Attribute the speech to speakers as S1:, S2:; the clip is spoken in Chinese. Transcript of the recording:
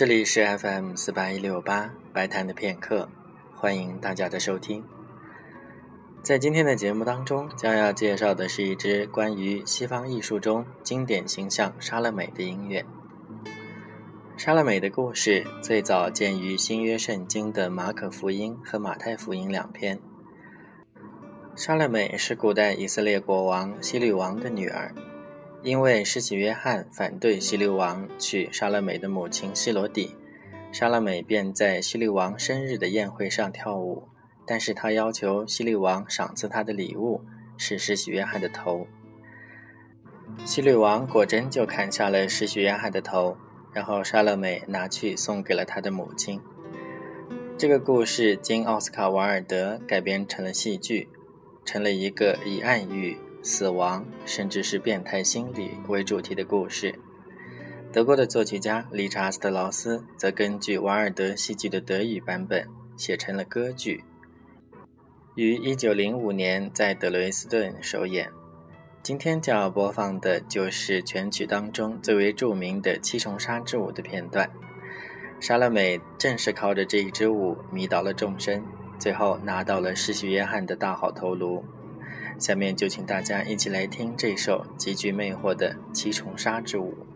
S1: 这里是 FM 四八一六八白谈的片刻，欢迎大家的收听。在今天的节目当中，将要介绍的是一支关于西方艺术中经典形象莎乐美的音乐。莎乐美的故事最早见于新约圣经的马可福音和马太福音两篇。莎乐美是古代以色列国王希律王的女儿，因为施洗约翰反对希律王娶莎乐美的母亲希罗底，莎乐美便在希律王生日的宴会上跳舞。但是他要求希律王赏赐他的礼物是施洗约翰的头。希律王果真就砍下了施洗约翰的头，然后莎乐美拿去送给了他的母亲。这个故事经奥斯卡·瓦尔德改编成了戏剧，成了一个以暗喻、死亡，甚至是变态心理为主题的故事。德国的作曲家理查·斯特劳斯则根据瓦尔德戏剧的德语版本写成了歌剧。于一九零五年在德累斯顿首演。今天将要播放的就是全曲当中最为著名的七重纱之舞的片段。莎乐美正是靠着这一支舞迷倒了众生，最后拿到了施洗约翰的大好头颅。下面就请大家一起来听这首极具魅惑的七重纱之舞。